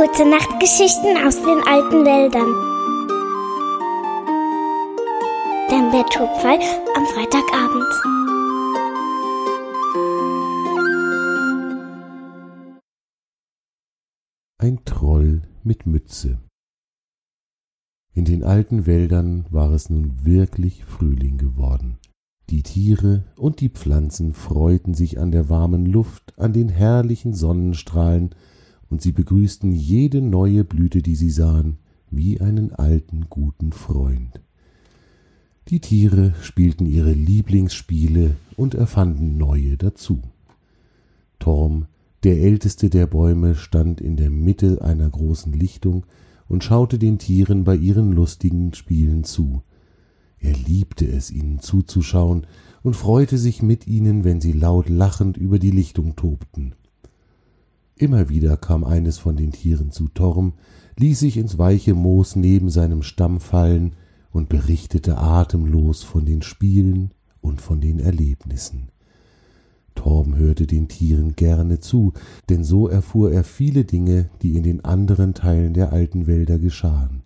Gute Nachtgeschichten aus den alten Wäldern. Der Betthupferl am Freitagabend. Ein Troll mit Mütze. In den alten Wäldern war es nun wirklich Frühling geworden. Die Tiere und die Pflanzen freuten sich an der warmen Luft, an den herrlichen Sonnenstrahlen, und sie begrüßten jede neue Blüte, die sie sahen, wie einen alten guten Freund. Die Tiere spielten ihre Lieblingsspiele und erfanden neue dazu. Torm, der älteste der Bäume, stand in der Mitte einer großen Lichtung und schaute den Tieren bei ihren lustigen Spielen zu. Er liebte es, ihnen zuzuschauen und freute sich mit ihnen, wenn sie laut lachend über die Lichtung tobten. Immer wieder kam eines von den Tieren zu Torm, ließ sich ins weiche Moos neben seinem Stamm fallen und berichtete atemlos von den Spielen und von den Erlebnissen. Torm hörte den Tieren gerne zu, denn so erfuhr er viele Dinge, die in den anderen Teilen der alten Wälder geschahen.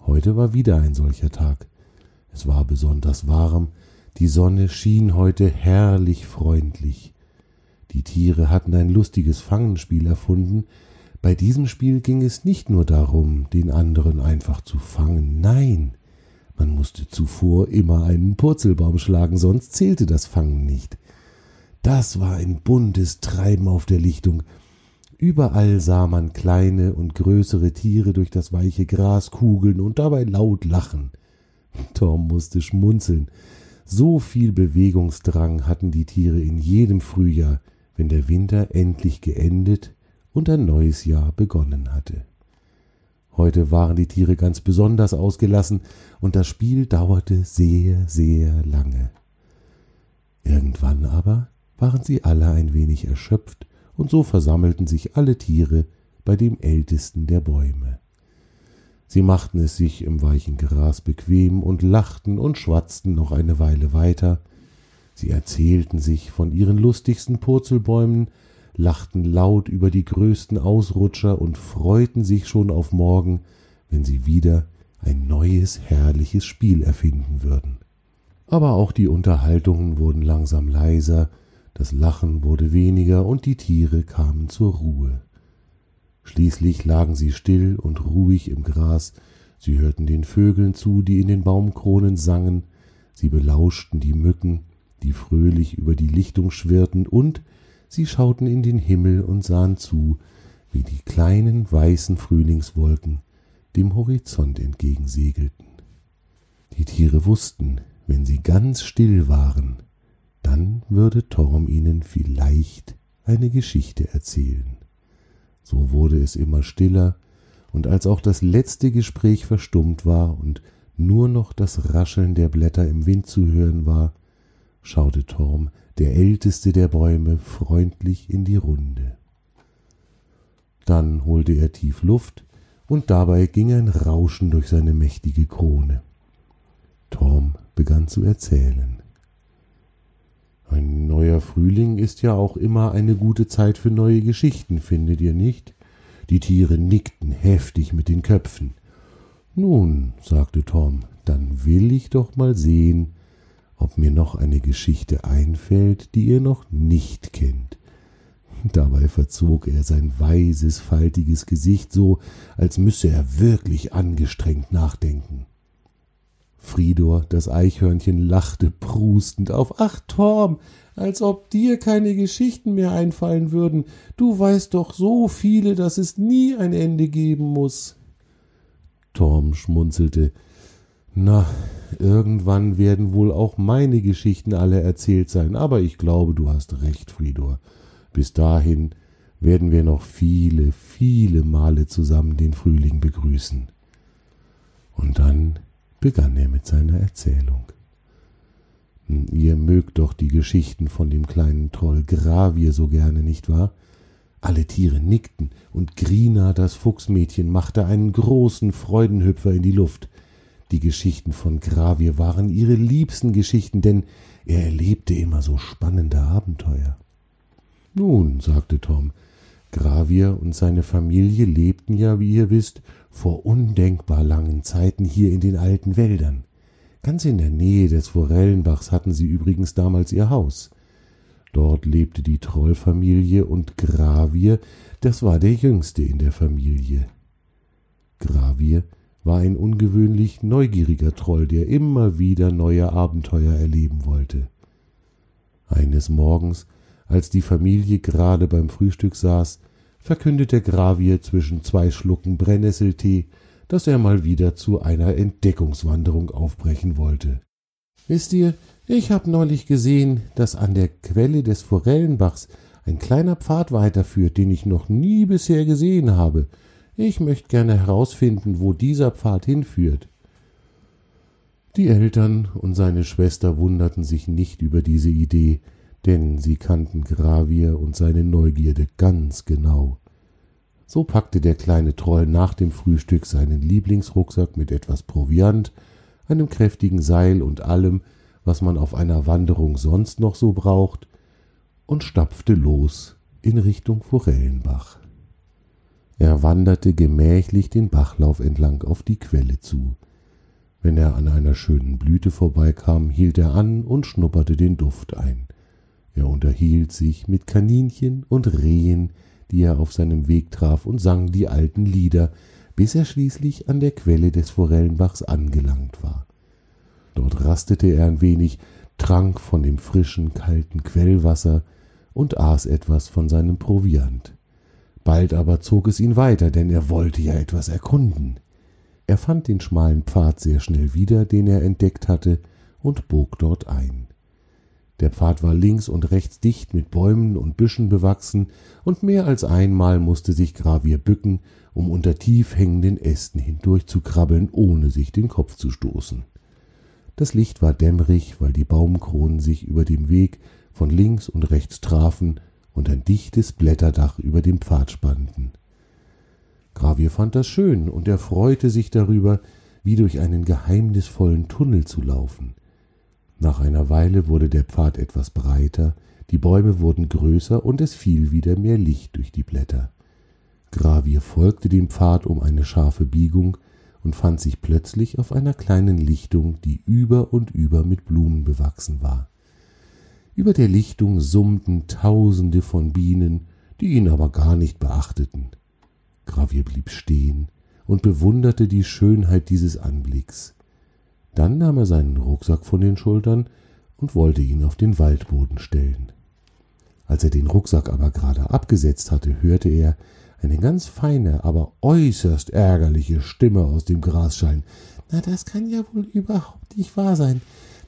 Heute war wieder ein solcher Tag. Es war besonders warm, die Sonne schien heute herrlich freundlich. Die Tiere hatten ein lustiges Fangenspiel erfunden. Bei diesem Spiel ging es nicht nur darum, den anderen einfach zu fangen, nein, man musste zuvor immer einen Purzelbaum schlagen, sonst zählte das Fangen nicht. Das war ein buntes Treiben auf der Lichtung. Überall sah man kleine und größere Tiere durch das weiche Gras kugeln und dabei laut lachen. Tom musste schmunzeln. So viel Bewegungsdrang hatten die Tiere in jedem Frühjahr, wenn der Winter endlich geendet und ein neues Jahr begonnen hatte. Heute waren die Tiere ganz besonders ausgelassen, und das Spiel dauerte sehr, sehr lange. Irgendwann aber waren sie alle ein wenig erschöpft, und so versammelten sich alle Tiere bei dem ältesten der Bäume. Sie machten es sich im weichen Gras bequem und lachten und schwatzten noch eine Weile weiter. Sie erzählten sich von ihren lustigsten Purzelbäumen, lachten laut über die größten Ausrutscher und freuten sich schon auf morgen, wenn sie wieder ein neues herrliches Spiel erfinden würden. Aber auch die Unterhaltungen wurden langsam leiser, das Lachen wurde weniger und die Tiere kamen zur Ruhe. Schließlich lagen sie still und ruhig im Gras, sie hörten den Vögeln zu, die in den Baumkronen sangen, sie belauschten die Mücken, die fröhlich über die Lichtung schwirrten, und sie schauten in den Himmel und sahen zu, wie die kleinen weißen Frühlingswolken dem Horizont entgegensegelten. Die Tiere wussten, wenn sie ganz still waren, dann würde Torm ihnen vielleicht eine Geschichte erzählen. So wurde es immer stiller, und als auch das letzte Gespräch verstummt war und nur noch das Rascheln der Blätter im Wind zu hören war, schaute Torm, der älteste der Bäume, freundlich in die Runde. Dann holte er tief Luft, und dabei ging ein Rauschen durch seine mächtige Krone. Torm begann zu erzählen. Ein neuer Frühling ist ja auch immer eine gute Zeit für neue Geschichten, findet ihr nicht? Die Tiere nickten heftig mit den Köpfen. Nun, sagte Tom, dann will ich doch mal sehen, ob mir noch eine Geschichte einfällt, die ihr noch nicht kennt. Dabei verzog er sein weises, faltiges Gesicht so, als müsse er wirklich angestrengt nachdenken. Fridor, das Eichhörnchen, lachte prustend auf. Ach, Torm, als ob dir keine Geschichten mehr einfallen würden. Du weißt doch so viele, dass es nie ein Ende geben muss. Torm schmunzelte. Na, irgendwann werden wohl auch meine Geschichten alle erzählt sein, aber ich glaube, du hast recht, Fridor. Bis dahin werden wir noch viele, viele Male zusammen den Frühling begrüßen. Und dann begann er mit seiner Erzählung. Hm, ihr mögt doch die Geschichten von dem kleinen Troll Gravier so gerne, nicht wahr? Alle Tiere nickten, und Grina, das Fuchsmädchen, machte einen großen Freudenhüpfer in die Luft. Die Geschichten von Gravier waren ihre liebsten Geschichten, denn er erlebte immer so spannende Abenteuer. Nun, sagte Tom, Gravier und seine Familie lebten ja, wie ihr wisst, vor undenkbar langen Zeiten hier in den alten Wäldern. Ganz in der Nähe des Forellenbachs hatten sie übrigens damals ihr Haus. Dort lebte die Trollfamilie und Gravier, das war der jüngste in der Familie. Gravier war ein ungewöhnlich neugieriger Troll, der immer wieder neue Abenteuer erleben wollte. Eines Morgens, als die Familie gerade beim Frühstück saß, verkündete Gravier zwischen zwei Schlucken Brennnesseltee, dass er mal wieder zu einer Entdeckungswanderung aufbrechen wollte. Wisst ihr, ich hab neulich gesehen, dass an der Quelle des Forellenbachs ein kleiner Pfad weiterführt, den ich noch nie bisher gesehen habe. Ich möchte gerne herausfinden, wo dieser Pfad hinführt. Die Eltern und seine Schwester wunderten sich nicht über diese Idee, denn sie kannten Gravier und seine Neugierde ganz genau. So packte der kleine Troll nach dem Frühstück seinen Lieblingsrucksack mit etwas Proviant, einem kräftigen Seil und allem, was man auf einer Wanderung sonst noch so braucht, und stapfte los in Richtung Forellenbach. Er wanderte gemächlich den Bachlauf entlang auf die Quelle zu. Wenn er an einer schönen Blüte vorbeikam, hielt er an und schnupperte den Duft ein. Er unterhielt sich mit Kaninchen und Rehen, die er auf seinem Weg traf, und sang die alten Lieder, bis er schließlich an der Quelle des Forellenbachs angelangt war. Dort rastete er ein wenig, trank von dem frischen, kalten Quellwasser und aß etwas von seinem Proviant. Bald aber zog es ihn weiter, denn er wollte ja etwas erkunden. Er fand den schmalen Pfad sehr schnell wieder, den er entdeckt hatte, und bog dort ein. Der Pfad war links und rechts dicht mit Bäumen und Büschen bewachsen, und mehr als einmal musste sich Gravier bücken, um unter tief hängenden Ästen hindurchzukrabbeln, ohne sich den Kopf zu stoßen. Das Licht war dämmerig, weil die Baumkronen sich über dem Weg von links und rechts trafen und ein dichtes Blätterdach über dem Pfad spannten. Gravier fand das schön, und er freute sich darüber, wie durch einen geheimnisvollen Tunnel zu laufen. Nach einer Weile wurde der Pfad etwas breiter, die Bäume wurden größer und es fiel wieder mehr Licht durch die Blätter. Gravier folgte dem Pfad um eine scharfe Biegung und fand sich plötzlich auf einer kleinen Lichtung, die über und über mit Blumen bewachsen war. Über der Lichtung summten Tausende von Bienen, die ihn aber gar nicht beachteten. Gravier blieb stehen und bewunderte die Schönheit dieses Anblicks. Dann nahm er seinen Rucksack von den Schultern und wollte ihn auf den Waldboden stellen. Als er den Rucksack aber gerade abgesetzt hatte, hörte er eine ganz feine, aber äußerst ärgerliche Stimme aus dem Gras schallen. Na, das kann ja wohl überhaupt nicht wahr sein.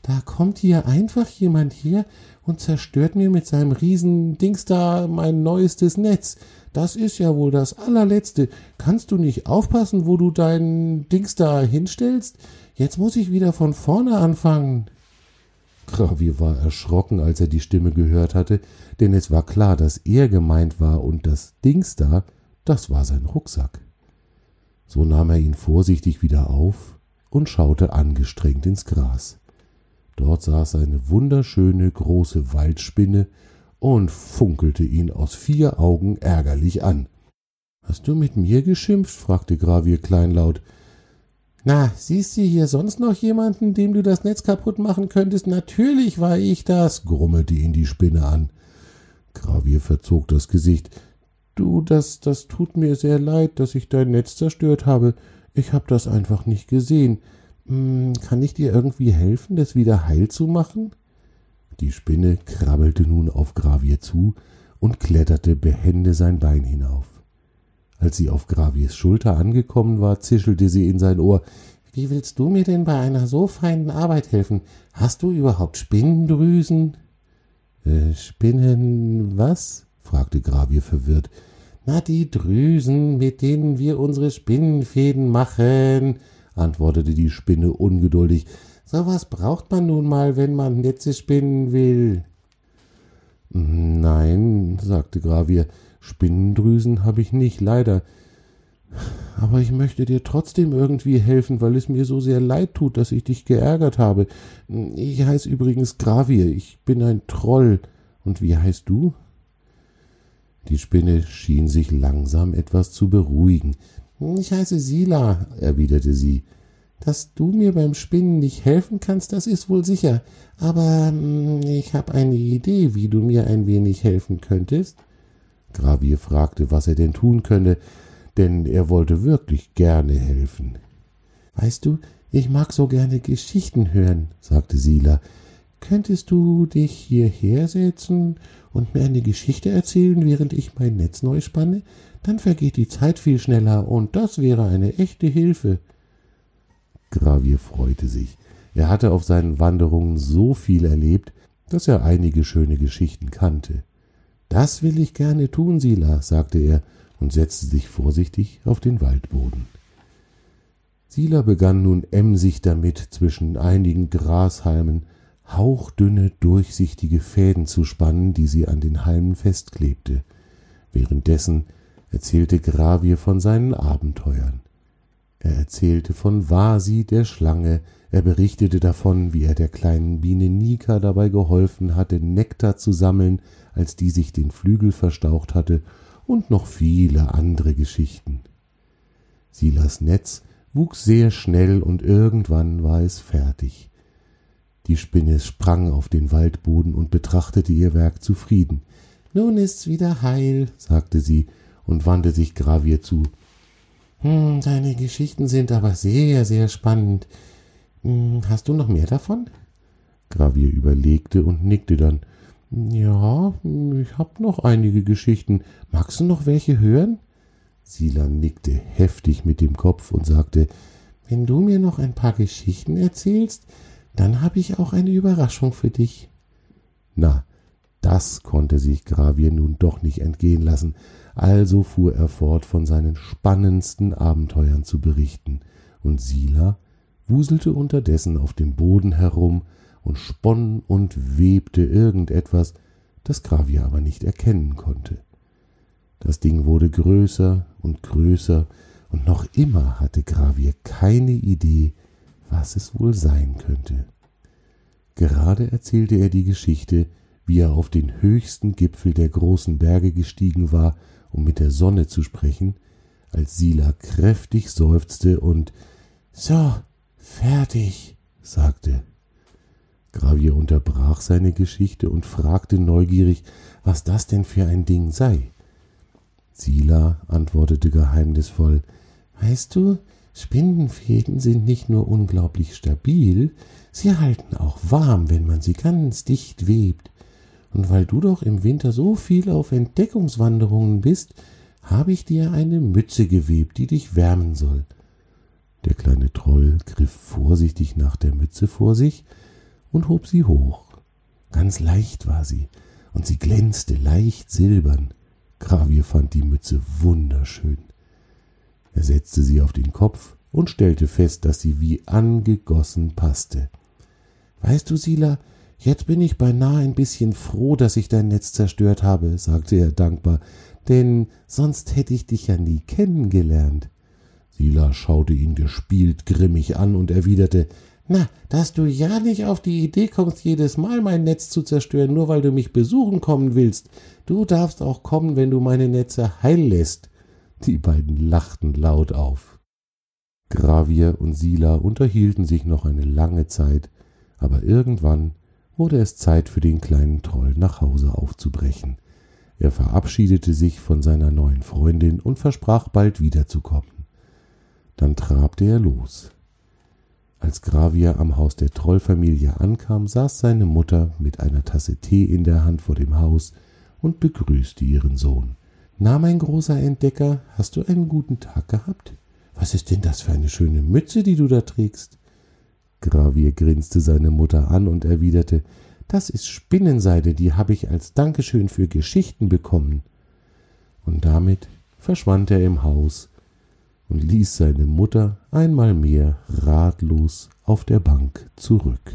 Da kommt hier einfach jemand her und zerstört mir mit seinem riesen Dings da mein neuestes Netz. Das ist ja wohl das allerletzte. Kannst du nicht aufpassen, wo du dein Dings da hinstellst? Jetzt muss ich wieder von vorne anfangen. Gravier war erschrocken, als er die Stimme gehört hatte, denn es war klar, dass er gemeint war und das Dings da, das war sein Rucksack. So nahm er ihn vorsichtig wieder auf und schaute angestrengt ins Gras. Dort saß eine wunderschöne große Waldspinne und funkelte ihn aus vier Augen ärgerlich an. Hast du mit mir geschimpft? fragte Gravier kleinlaut. Na, siehst du hier sonst noch jemanden, dem du das Netz kaputt machen könntest? Natürlich war ich das, grummelte ihn die Spinne an. Gravier verzog das Gesicht. Du, das, das tut mir sehr leid, dass ich dein Netz zerstört habe. Ich hab das einfach nicht gesehen. Hm, kann ich dir irgendwie helfen, das wieder heil zu machen? Die Spinne krabbelte nun auf Gravier zu und kletterte behende sein Bein hinauf. Als sie auf Graviers Schulter angekommen war, zischelte sie in sein Ohr Wie willst du mir denn bei einer so feinen Arbeit helfen? Hast du überhaupt Spinnendrüsen? Äh, Spinnen was? fragte Gravier verwirrt. Na, die Drüsen, mit denen wir unsere Spinnenfäden machen, antwortete die Spinne ungeduldig. So was braucht man nun mal, wenn man Netze spinnen will. Nein, sagte Gravier, Spinnendrüsen habe ich nicht, leider. Aber ich möchte dir trotzdem irgendwie helfen, weil es mir so sehr leid tut, dass ich dich geärgert habe. Ich heiße übrigens Gravier, ich bin ein Troll. Und wie heißt du? Die Spinne schien sich langsam etwas zu beruhigen. Ich heiße Sila, erwiderte sie. Dass du mir beim Spinnen nicht helfen kannst, das ist wohl sicher. Aber hm, ich habe eine Idee, wie du mir ein wenig helfen könntest. Gravier fragte, was er denn tun könne, denn er wollte wirklich gerne helfen. Weißt du, ich mag so gerne Geschichten hören, sagte Sila. Könntest du dich hierher setzen und mir eine Geschichte erzählen, während ich mein Netz neu spanne? Dann vergeht die Zeit viel schneller, und das wäre eine echte Hilfe. Gravier freute sich. Er hatte auf seinen Wanderungen so viel erlebt, dass er einige schöne Geschichten kannte. Das will ich gerne tun, Sila, sagte er und setzte sich vorsichtig auf den Waldboden. Sila begann nun emsig damit, zwischen einigen Grashalmen hauchdünne, durchsichtige Fäden zu spannen, die sie an den Halmen festklebte. Währenddessen erzählte Gravier von seinen Abenteuern. Er erzählte von Vasi, der Schlange, er berichtete davon, wie er der kleinen Biene Nika dabei geholfen hatte, Nektar zu sammeln, als die sich den Flügel verstaucht hatte, und noch viele andere Geschichten. Silas Netz wuchs sehr schnell und irgendwann war es fertig. Die Spinne sprang auf den Waldboden und betrachtete ihr Werk zufrieden. Nun ist's wieder heil, sagte sie und wandte sich Gravier zu. Hm, deine Geschichten sind aber sehr, sehr spannend. Hm, hast du noch mehr davon? Gravier überlegte und nickte dann. Ja, ich hab noch einige Geschichten. Magst du noch welche hören? Sila nickte heftig mit dem Kopf und sagte, wenn du mir noch ein paar Geschichten erzählst, dann habe ich auch eine Überraschung für dich. Na, das konnte sich Gravier nun doch nicht entgehen lassen, also fuhr er fort, von seinen spannendsten Abenteuern zu berichten, und Sila wuselte unterdessen auf dem Boden herum und sponn und webte irgendetwas, das Gravier aber nicht erkennen konnte. Das Ding wurde größer und größer, und noch immer hatte Gravier keine Idee, was es wohl sein könnte. Gerade erzählte er die Geschichte, wie er auf den höchsten Gipfel der großen Berge gestiegen war, um mit der Sonne zu sprechen, als Sila kräftig seufzte und So, fertig, sagte. Gravier unterbrach seine Geschichte und fragte neugierig, was das denn für ein Ding sei. Sila antwortete geheimnisvoll Weißt du, Spinnenfäden sind nicht nur unglaublich stabil, sie halten auch warm, wenn man sie ganz dicht webt. Und weil du doch im Winter so viel auf Entdeckungswanderungen bist, habe ich dir eine Mütze gewebt, die dich wärmen soll. Der kleine Troll griff vorsichtig nach der Mütze vor sich und hob sie hoch. Ganz leicht war sie, und sie glänzte leicht silbern. Gravier fand die Mütze wunderschön. Er setzte sie auf den Kopf und stellte fest, dass sie wie angegossen passte. Weißt du, Sila, jetzt bin ich beinahe ein bisschen froh, dass ich dein Netz zerstört habe, sagte er dankbar, denn sonst hätte ich dich ja nie kennengelernt. Sila schaute ihn gespielt grimmig an und erwiderte Na, dass du ja nicht auf die Idee kommst, jedes Mal mein Netz zu zerstören, nur weil du mich besuchen kommen willst. Du darfst auch kommen, wenn du meine Netze heil lässt. Die beiden lachten laut auf. Gravier und Sila unterhielten sich noch eine lange Zeit, aber irgendwann wurde es Zeit für den kleinen Troll nach Hause aufzubrechen. Er verabschiedete sich von seiner neuen Freundin und versprach bald wiederzukommen. Dann trabte er los. Als Gravier am Haus der Trollfamilie ankam, saß seine Mutter mit einer Tasse Tee in der Hand vor dem Haus und begrüßte ihren Sohn. Na, mein großer Entdecker, hast du einen guten Tag gehabt? Was ist denn das für eine schöne Mütze, die du da trägst? Gravier grinste seine Mutter an und erwiderte, das ist Spinnenseide, die habe ich als Dankeschön für Geschichten bekommen. Und damit verschwand er im Haus und ließ seine Mutter einmal mehr ratlos auf der Bank zurück.